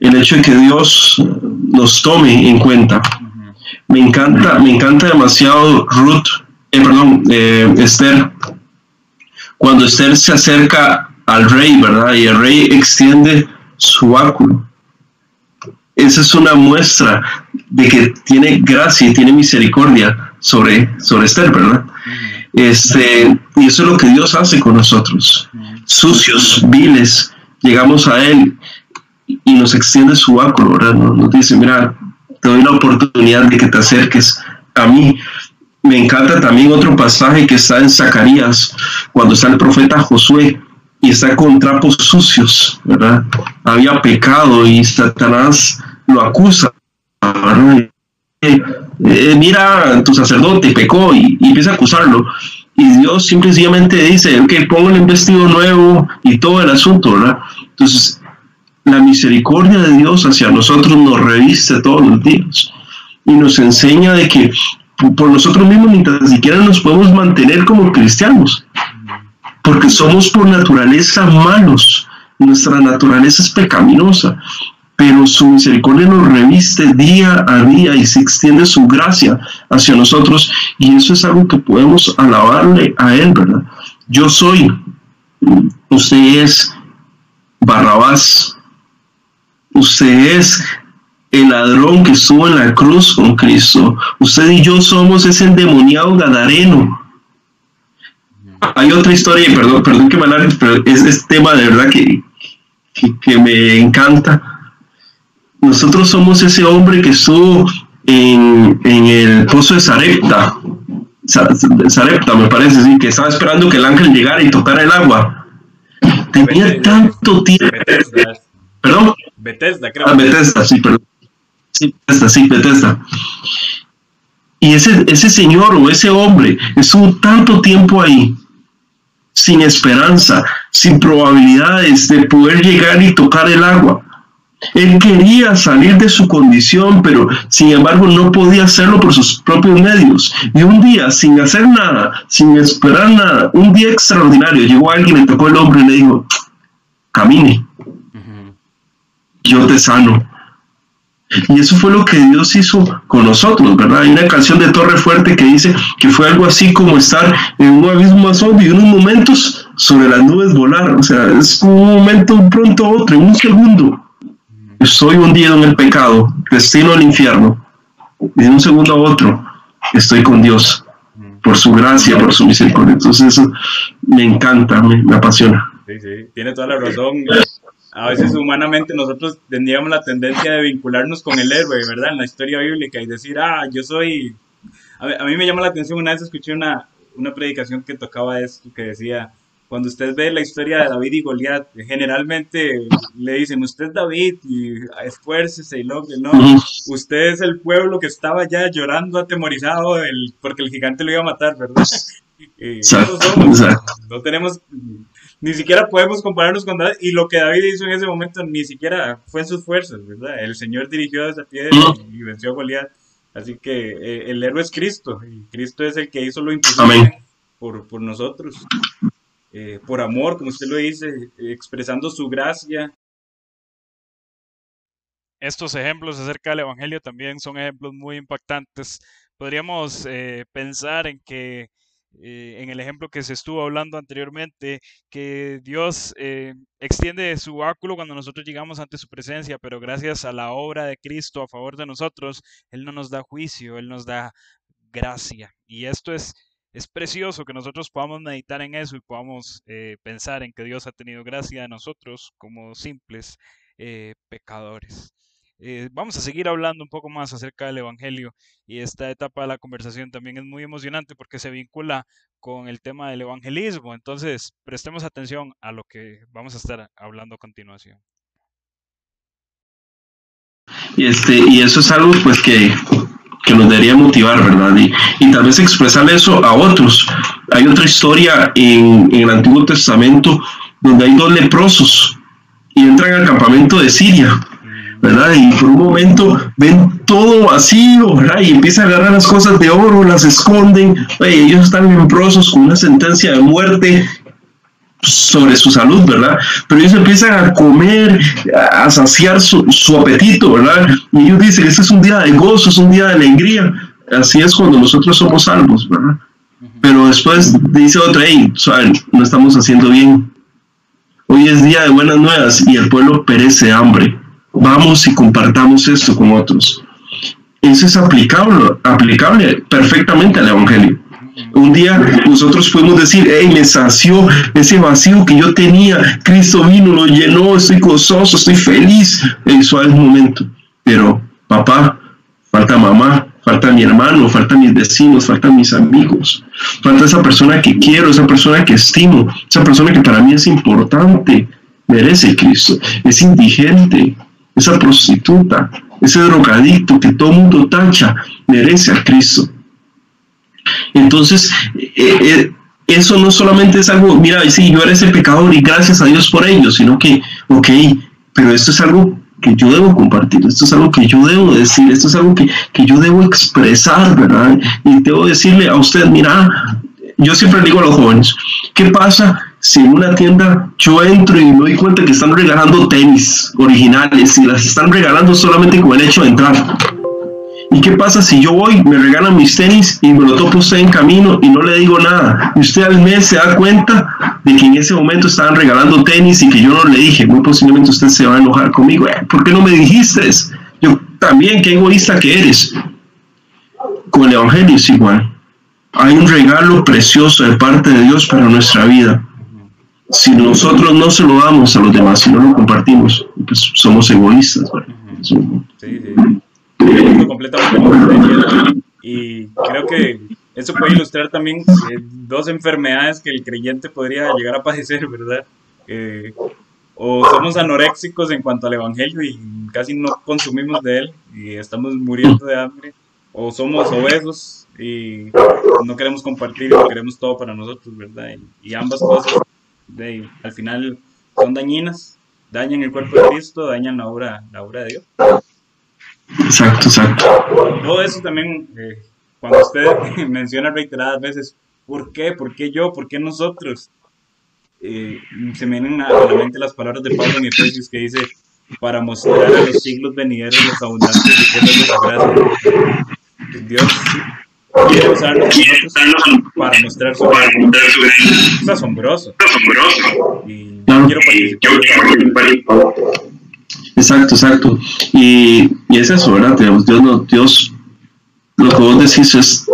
el hecho de que Dios nos tome en cuenta. Me encanta, me encanta demasiado Ruth, eh, perdón, eh, Esther, cuando Esther se acerca al rey, ¿verdad? Y el rey extiende su báculo esa es una muestra de que tiene gracia y tiene misericordia sobre, sobre Esther, ¿verdad? Este, y eso es lo que Dios hace con nosotros. Sucios, viles, llegamos a Él y nos extiende su báculo, ¿verdad? Nos dice, mira, te doy la oportunidad de que te acerques a mí. Me encanta también otro pasaje que está en Zacarías, cuando está el profeta Josué y está con trapos sucios, ¿verdad? Había pecado y Satanás lo acusa. Eh, mira, tu sacerdote pecó y, empieza a acusarlo. Y Dios simplemente dice, ok, pongo el vestido nuevo y todo el asunto, ¿verdad? Entonces, la misericordia de Dios hacia nosotros nos reviste todos los días y nos enseña de que por nosotros mismos ni tan siquiera nos podemos mantener como cristianos, porque somos por naturaleza malos, nuestra naturaleza es pecaminosa, pero su misericordia nos reviste día a día y se extiende su gracia hacia nosotros y eso es algo que podemos alabarle a Él, ¿verdad? Yo soy, usted es Barrabás, usted es el ladrón que estuvo en la cruz con Cristo, usted y yo somos ese endemoniado gadareno. Hay otra historia, y perdón, perdón que me alargue, pero es este tema de verdad que, que me encanta nosotros somos ese hombre que estuvo en, el pozo de Sarepta, Sarepta me parece, sí, que estaba esperando que el ángel llegara y tocara el agua. Tenía tanto tiempo. Perdón. Bethesda, creo. Ah, Bethesda, sí, perdón. Sí, Bethesda, sí, Bethesda. Y ese, ese señor o ese hombre estuvo tanto tiempo ahí, sin esperanza, sin probabilidades de poder llegar y tocar el agua. Él quería salir de su condición, pero sin embargo no podía hacerlo por sus propios medios. Y un día, sin hacer nada, sin esperar nada, un día extraordinario, llegó alguien, le tocó el hombro y le dijo, camine, yo te sano. Y eso fue lo que Dios hizo con nosotros, ¿verdad? Hay una canción de Torre Fuerte que dice que fue algo así como estar en un abismo más en unos momentos sobre las nubes volar. O sea, es un momento un pronto otro, un segundo. Estoy hundido en el pecado, destino al infierno. Y de un segundo a otro estoy con Dios por su gracia, por su misericordia. Entonces eso me encanta, me, apasiona. Sí, sí, tiene toda la razón a veces humanamente nosotros tendríamos la tendencia de vincularnos con el héroe, ¿verdad? En la historia bíblica y decir, ah, yo soy... A mí me llama la atención, una vez escuché una, una predicación que tocaba esto, que decía, cuando usted ve la historia de David y Goliat, generalmente le dicen, usted es David y esfuércese y logre, no, usted es el pueblo que estaba ya llorando atemorizado porque el gigante lo iba a matar, ¿verdad? *laughs* exacto, no tenemos ni siquiera podemos compararnos con David. Y lo que David hizo en ese momento ni siquiera fue en sus fuerzas, ¿verdad? El Señor dirigió esa piedra y, venció a Goliat. Así que eh, el héroe es Cristo. Y Cristo es el que hizo lo imposible por, por, nosotros. Eh, por amor, como usted lo dice, expresando su gracia. Estos ejemplos acerca del Evangelio también son ejemplos muy impactantes. Podríamos eh, pensar en que eh, en el ejemplo que se estuvo hablando anteriormente, que Dios eh, extiende su báculo cuando nosotros llegamos ante su presencia, pero gracias a la obra de Cristo a favor de nosotros, Él no nos da juicio, Él nos da gracia. Y esto es, es precioso que nosotros podamos meditar en eso y podamos eh, pensar en que Dios ha tenido gracia de nosotros como simples pecadores. Eh, vamos a seguir hablando un poco más acerca del Evangelio y esta etapa de la conversación también es muy emocionante porque se vincula con el tema del evangelismo. Entonces, prestemos atención a lo que vamos a estar hablando a continuación. Este, y eso es algo pues que, que nos debería motivar, ¿verdad? Y, y, tal vez expresar eso a otros. Hay otra historia en, en el Antiguo Testamento donde hay dos leprosos y entran al campamento de Siria ¿verdad? Y por un momento ven todo vacío, ¿verdad? Y empiezan a agarrar las cosas de oro, las esconden, ellos están leprosos con una sentencia de muerte sobre su salud, ¿verdad? Pero ellos empiezan a comer, a saciar su, apetito, ¿verdad? Y ellos dicen que este es un día de gozo, es un día de alegría. Así es cuando nosotros somos salvos, ¿verdad? Pero después dice otra, hey, no estamos haciendo bien. Hoy es día de buenas nuevas y el pueblo perece de hambre vamos y compartamos esto con otros. Eso es aplicable, aplicable perfectamente al Evangelio. Un día nosotros podemos decir, hey, me sació ese vacío que yo tenía, Cristo vino, lo llenó, estoy gozoso, estoy feliz. Eso es un momento. Pero, papá, falta mamá, falta mi hermano, falta mis vecinos, falta mis amigos, falta esa persona que quiero, esa persona que estimo, esa persona que para mí es importante, merece Cristo, es indigente, esa prostituta, ese drogadicto que todo mundo tacha, merece a Cristo. Entonces, eh, eh, eso no solamente es algo, mira, sí, yo era ese pecador y gracias a Dios por ello, sino que, ok, pero esto es algo que yo debo compartir, esto es algo que yo debo decir, esto es algo que, que yo debo expresar, ¿verdad? Y debo decirle a usted, mira, yo siempre digo a los jóvenes, ¿qué pasa si en una tienda yo entro y me doy cuenta que están regalando tenis originales y las están regalando solamente con el hecho de entrar? ¿Y qué pasa si yo voy, me regalan mis tenis y me lo topo usted en camino y no le digo nada? Y usted al mes se da cuenta de que en ese momento estaban regalando tenis y que yo no le dije. Muy posiblemente usted se va a enojar conmigo. Eh, ¿Por qué no me dijiste? Yo también, qué egoísta que eres. Con el Evangelio es igual. Hay un regalo precioso de parte de Dios para nuestra vida si nosotros no se lo damos a los demás, si no lo compartimos, pues somos egoístas. Sí, sí. Completamente y creo que eso puede ilustrar también eh, dos enfermedades que el creyente podría llegar a padecer, ¿verdad? o somos anoréxicos en cuanto al Evangelio y casi no consumimos de él y estamos muriendo de hambre, o somos obesos y no queremos compartir y queremos todo para nosotros, ¿verdad? Y, ambas cosas de, al final son dañinas, dañan el cuerpo de Cristo, dañan la obra, la obra de Dios. Exacto, exacto. Todo eso también, eh, cuando usted *laughs* menciona reiteradas veces, ¿por qué? ¿Por qué yo? ¿Por qué nosotros? Eh, se me vienen a la mente las palabras de Pablo en Efesios que dice, para mostrar a los siglos venideros los abundantes riquezas de su gracia. Dios quiere usarnos para mostrar su gracia. Es asombroso. Y quiero participar. Exacto, exacto. Y, y es eso, ¿verdad? Dios, Dios, Dios, lo que vos decís es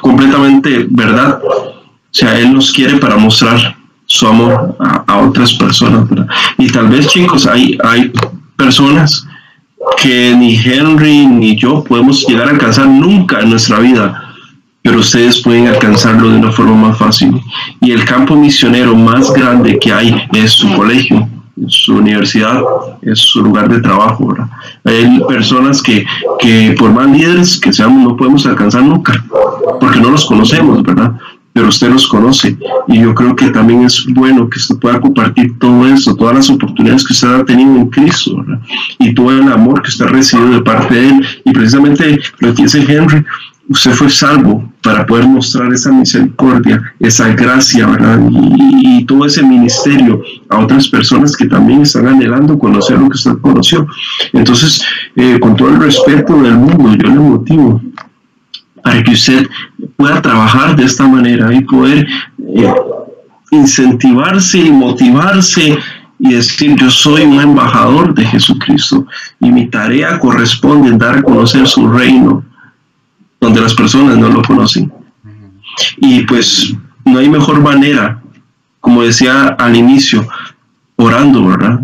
completamente verdad. O sea, Él nos quiere para mostrar su amor a, otras personas. ¿verdad? Y tal vez, chicos, hay, hay personas que ni Henry ni yo podemos llegar a alcanzar nunca en nuestra vida, pero ustedes pueden alcanzarlo de una forma más fácil. Y el campo misionero más grande que hay es su colegio, su universidad, es su lugar de trabajo. ¿verdad? Hay personas que, que por más líderes que seamos no podemos alcanzar nunca, porque no los conocemos, ¿verdad? pero usted los conoce y yo creo que también es bueno que usted pueda compartir todo eso, todas las oportunidades que usted ha tenido en Cristo y todo el amor que usted ha recibido de parte de Él y precisamente lo que dice Henry, usted fue salvo para poder mostrar esa misericordia, esa gracia ¿verdad? Y, todo ese ministerio a otras personas que también están anhelando conocer lo que usted conoció. Entonces, eh, con todo el respeto del mundo, yo le motivo para que usted pueda trabajar de esta manera y poder eh, incentivarse y motivarse y decir yo soy un embajador de Jesucristo y mi tarea corresponde dar a conocer su reino donde las personas no lo conocen. Y pues no hay mejor manera, como decía al inicio, orando, ¿verdad?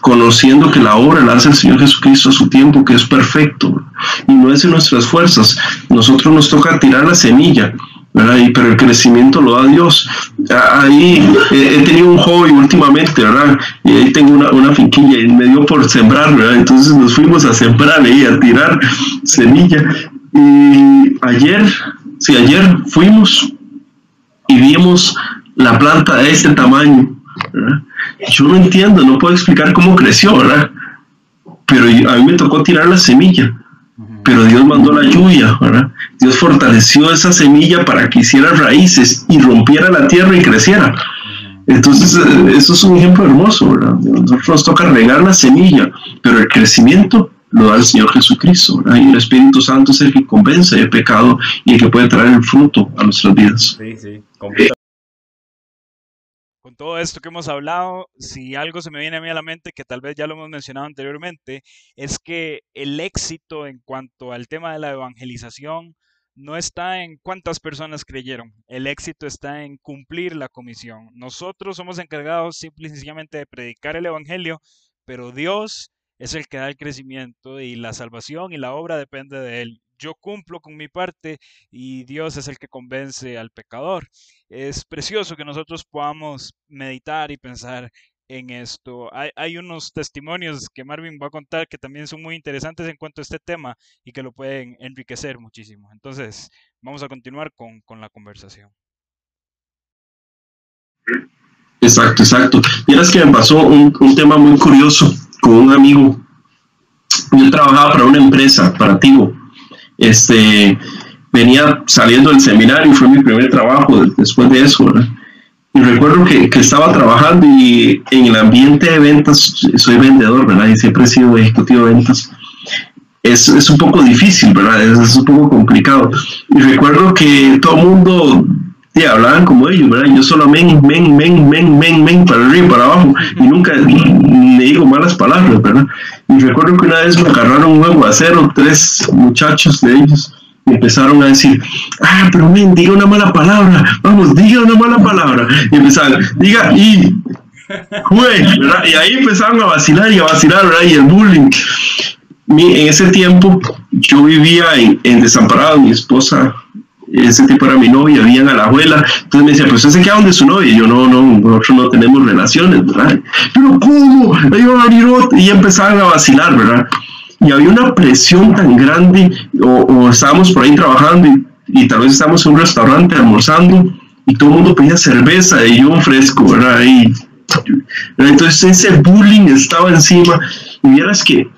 Conociendo que la obra la hace el Señor Jesucristo a su tiempo, que es perfecto, y no es en nuestras fuerzas. Nosotros nos toca tirar la semilla, ¿verdad? Y, pero el crecimiento lo da Dios. Ahí he tenido un hobby últimamente, ¿verdad? Y ahí tengo una, una, finquilla y me dio por sembrar, ¿verdad? Entonces nos fuimos a sembrar ahí, a tirar semilla. Y ayer, sí, ayer fuimos y vimos la planta de este tamaño, yo no entiendo, no puedo explicar cómo creció, ¿verdad? Pero a mí me tocó tirar la semilla, pero Dios mandó la lluvia, ¿verdad? Dios fortaleció esa semilla para que hiciera raíces y rompiera la tierra y creciera. Entonces, eh, eso es un ejemplo hermoso, ¿verdad? Nosotros nos toca regar la semilla, pero el crecimiento lo da el Señor Jesucristo, ¿verdad? Y el Espíritu Santo es el que convence de pecado y el que puede traer el fruto a nuestras vidas. Sí, sí, con todo esto que hemos hablado, si algo se me viene a mí a la mente, que tal vez ya lo hemos mencionado anteriormente, es que el éxito en cuanto al tema de la evangelización no está en cuántas personas creyeron, el éxito está en cumplir la comisión. Nosotros somos encargados simple y sencillamente de predicar el Evangelio, pero Dios es el que da el crecimiento y la salvación y la obra depende de Él yo cumplo con mi parte y Dios es el que convence al pecador. Es precioso que nosotros podamos meditar y pensar en esto. Hay, unos testimonios que Marvin va a contar que también son muy interesantes en cuanto a este tema y que lo pueden enriquecer muchísimo. Entonces, vamos a continuar con, la conversación. Exacto, exacto. Miras que me pasó un, un tema muy curioso con un amigo. Yo trabajaba para una empresa, para Tigo este, venía saliendo del seminario, fue mi primer trabajo después de eso, Y recuerdo que, que, estaba trabajando y en el ambiente de ventas, soy vendedor, ¿verdad? Y siempre he sido ejecutivo de ventas. Es, es un poco difícil, ¿verdad? Es, es, un poco complicado. Y recuerdo que todo el mundo sí, hablaban como ellos, ¿verdad? Yo solo men, men, men, men, men, men, para arriba y para abajo, y nunca le digo malas palabras, ¿verdad? Y recuerdo que una vez me agarraron un huevo a cero, tres muchachos de ellos, me empezaron a decir, ah, pero men, diga una mala palabra, vamos, diga una mala palabra. Y empezaron, diga, y, ¿verdad? Y ahí empezaron a vacilar y a vacilar, ¿verdad? Y el bullying. en ese tiempo yo vivía en, en Desamparado, mi esposa ese tipo era mi novia, habían a la abuela, entonces me decía, pues usted se queda donde su novia, y yo no, no, nosotros no tenemos relaciones, ¿verdad? Pero ¿cómo? A otro, y empezaban a vacilar, ¿verdad? Y había una presión tan grande, o, estábamos por ahí trabajando y, y, tal vez estábamos en un restaurante almorzando y todo el mundo pedía cerveza y yo fresco, ¿verdad? Y, entonces ese bullying estaba encima y vieras que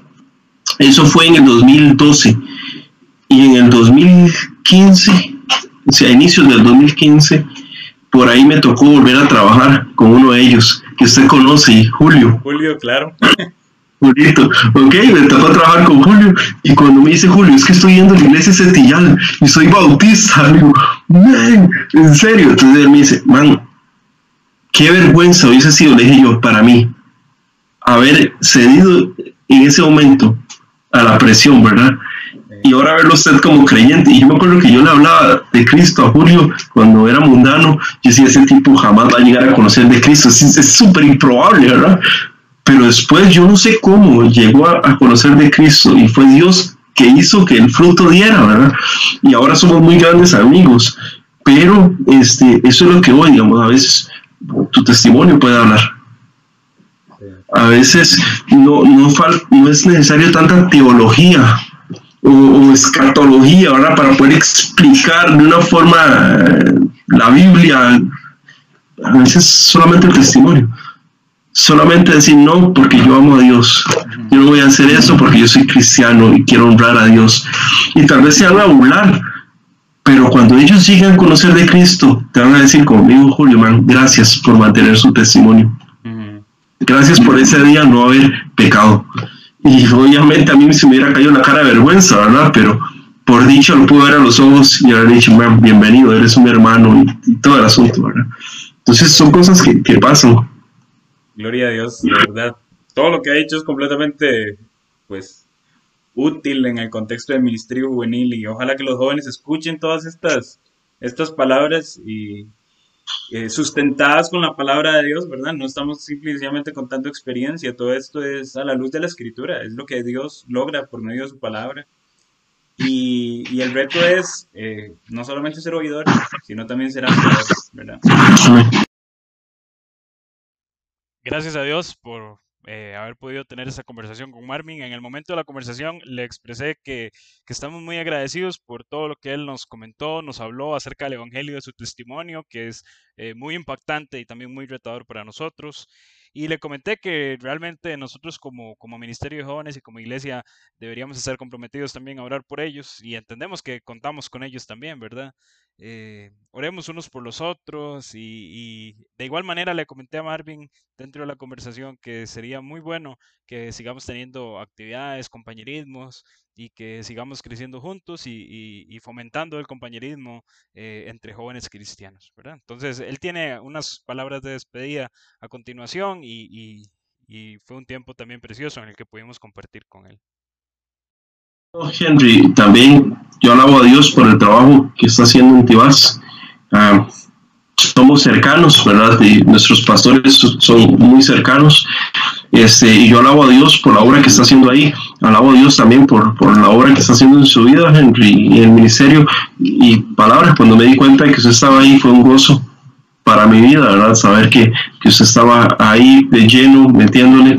eso fue en el 2012 y en el 2015 o sea, a inicios del 2015, por ahí me tocó volver a trabajar con uno de ellos, que usted conoce, Julio. Julio, claro. Julito, ok, me tocó trabajar con Julio y cuando me dice Julio, es que estoy yendo a la iglesia Setillal y soy bautista, digo, man, en serio, entonces él me dice, man, qué vergüenza hubiese sido, le dije yo, para mí, haber cedido en ese momento a la presión, ¿verdad? Y ahora verlo usted como creyente. Y yo me acuerdo que yo le hablaba de Cristo a Julio cuando era mundano. Yo decía, ese tipo jamás va a llegar a conocer de Cristo. Es súper improbable, ¿verdad? Pero después yo no sé cómo llegó a, conocer de Cristo y fue Dios que hizo que el fruto diera, ¿verdad? Y ahora somos muy grandes amigos. Pero este, eso es lo que hoy, digamos, a veces tu testimonio puede hablar. A veces no, no, no es necesario tanta teología o, escatología, ¿verdad? Para poder explicar de una forma eh, la Biblia, a veces solamente el testimonio. Solamente decir no porque yo amo a Dios. Yo no voy a hacer eso porque yo soy cristiano y quiero honrar a Dios. Y tal vez se van a burlar, pero cuando ellos llegan a conocer de Cristo, te van a decir conmigo, Julio, man, gracias por mantener su testimonio. Gracias por ese día no haber pecado. Y obviamente a mí se me hubiera caído la cara de vergüenza, ¿verdad? Pero por dicho lo pude ver a los ojos y haber dicho, bienvenido, eres un hermano y, todo el asunto, ¿verdad? Entonces son cosas que, pasan. Gloria a Dios, de verdad. Todo lo que ha dicho es completamente, pues, útil en el contexto del ministerio juvenil y ojalá que los jóvenes escuchen todas estas, estas palabras y eh, sustentadas con la palabra de Dios, ¿verdad? No estamos simplemente contando experiencia, todo esto es a la luz de la escritura, es lo que Dios logra por medio de su palabra. Y, y el reto es eh, no solamente ser oidor, sino también ser hacedor, ¿verdad? Gracias a Dios por eh, haber podido tener esa conversación con Marvin. En el momento de la conversación le expresé que, que, estamos muy agradecidos por todo lo que él nos comentó, nos habló acerca del Evangelio, de su testimonio, que es eh, muy impactante y también muy retador para nosotros. Y le comenté que realmente nosotros como, como Ministerio de Jóvenes y como iglesia deberíamos estar comprometidos también a orar por ellos y entendemos que contamos con ellos también, ¿verdad? Eh, oremos unos por los otros y, de igual manera le comenté a Marvin dentro de la conversación que sería muy bueno que sigamos teniendo actividades, compañerismos y que sigamos creciendo juntos y, fomentando el compañerismo eh, entre jóvenes cristianos, ¿verdad? Entonces, él tiene unas palabras de despedida a continuación y fue un tiempo también precioso en el que pudimos compartir con él. Henry, también yo alabo a Dios por el trabajo que está haciendo en Tibás. Ah, somos cercanos, ¿verdad? Y nuestros pastores son muy cercanos. Este, y yo alabo a Dios por la obra que está haciendo ahí. Alabo a Dios también por, por la obra que está haciendo en su vida, Henry, y el ministerio. Y palabras, cuando me di cuenta de que usted estaba ahí, fue un gozo para mi vida, ¿verdad? Saber que, que usted estaba ahí de lleno, metiéndole,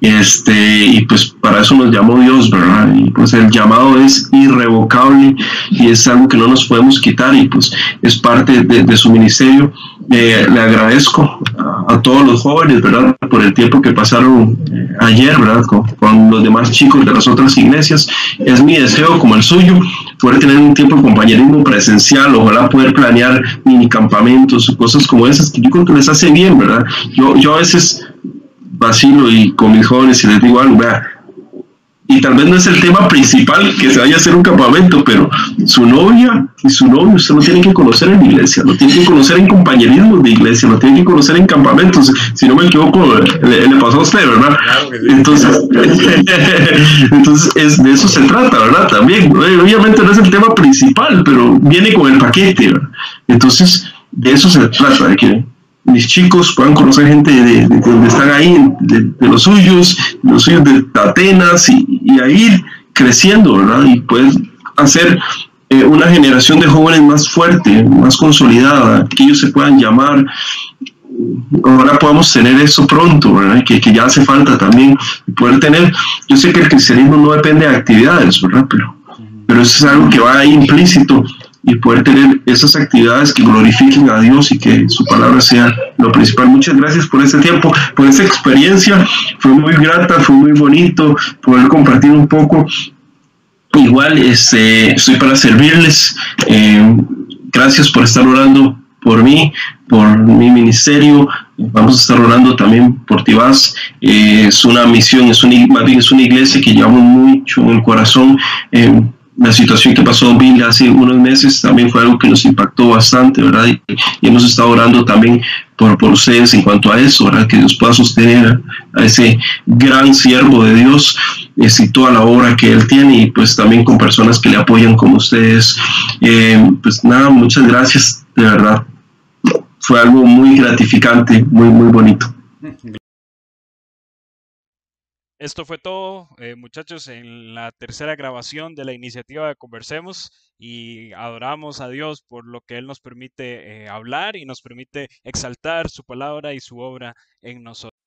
este, y pues para eso nos llamó Dios, ¿verdad? Y pues el llamado es irrevocable y es algo que no nos podemos quitar y pues es parte de, su ministerio le agradezco a, todos los jóvenes, ¿verdad? Por el tiempo que pasaron eh, ayer, ¿verdad? Con, los demás chicos de las otras iglesias. Es mi deseo, como el suyo, poder tener un tiempo de compañerismo presencial, ojalá poder planear mini campamentos cosas como esas, que yo creo que les hace bien, ¿verdad? Yo, yo a veces vacilo y con mis jóvenes y les digo algo, vea, y tal vez no es el tema principal que se vaya a hacer un campamento, pero su novia y su novio usted lo tiene que conocer en iglesia, lo tiene que conocer en compañerismo de iglesia, lo tiene que conocer en campamentos. Si no me equivoco, le, pasó a usted, ¿verdad? Entonces, *laughs* entonces es, de eso se trata, ¿verdad? También, obviamente no es el tema principal, pero viene con el paquete, ¿verdad? Entonces, de eso se trata, de que mis chicos puedan conocer gente de, donde están ahí, de, los suyos, los suyos de Atenas y, y a ir creciendo, ¿verdad? Y puedes hacer eh, una generación de jóvenes más fuerte, más consolidada, que ellos se puedan llamar. Ahora podamos tener eso pronto, ¿verdad? Que, que ya hace falta también poder tener. Yo sé que el cristianismo no depende de actividades, ¿verdad? Pero, pero eso es algo que va ahí implícito y poder tener esas actividades que glorifiquen a Dios y que su palabra sea lo principal. Muchas gracias por este tiempo, por esta experiencia. Fue muy grata, fue muy bonito poder compartir un poco. Igual este, estoy para servirles. Eh, gracias por estar orando por mí, por mi ministerio. Vamos a estar orando también por Tibás. Eh, es una misión, es una, más bien es una iglesia que llevamos mucho en el corazón. Eh, la situación que pasó en Bill hace unos meses también fue algo que nos impactó bastante, ¿verdad? Y, hemos estado orando también por, por, ustedes en cuanto a eso, ¿verdad? Que Dios pueda sostener a ese gran siervo de Dios y toda la obra que él tiene y pues también con personas que le apoyan como ustedes. Eh, pues nada, muchas gracias, de verdad. Fue algo muy gratificante, muy, muy bonito. Esto fue todo, eh, muchachos, en la tercera grabación de la iniciativa de Conversemos y adoramos a Dios por lo que Él nos permite eh, hablar y nos permite exaltar su palabra y su obra en nosotros.